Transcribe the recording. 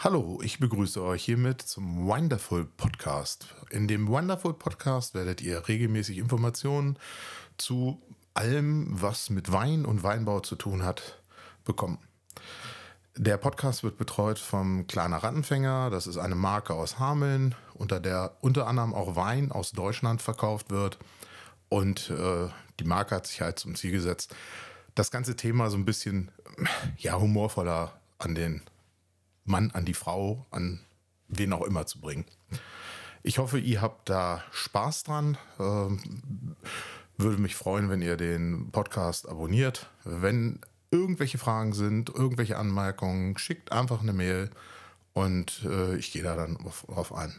Hallo, ich begrüße euch hiermit zum Wonderful Podcast. In dem Wonderful Podcast werdet ihr regelmäßig Informationen zu allem, was mit Wein und Weinbau zu tun hat, bekommen. Der Podcast wird betreut vom Kleiner Rattenfänger. Das ist eine Marke aus Hameln, unter der unter anderem auch Wein aus Deutschland verkauft wird. Und äh, die Marke hat sich halt zum Ziel gesetzt, das ganze Thema so ein bisschen ja, humorvoller an den Mann an die Frau, an wen auch immer zu bringen. Ich hoffe, ihr habt da Spaß dran. Ähm, würde mich freuen, wenn ihr den Podcast abonniert. Wenn irgendwelche Fragen sind, irgendwelche Anmerkungen, schickt einfach eine Mail und äh, ich gehe da dann drauf ein.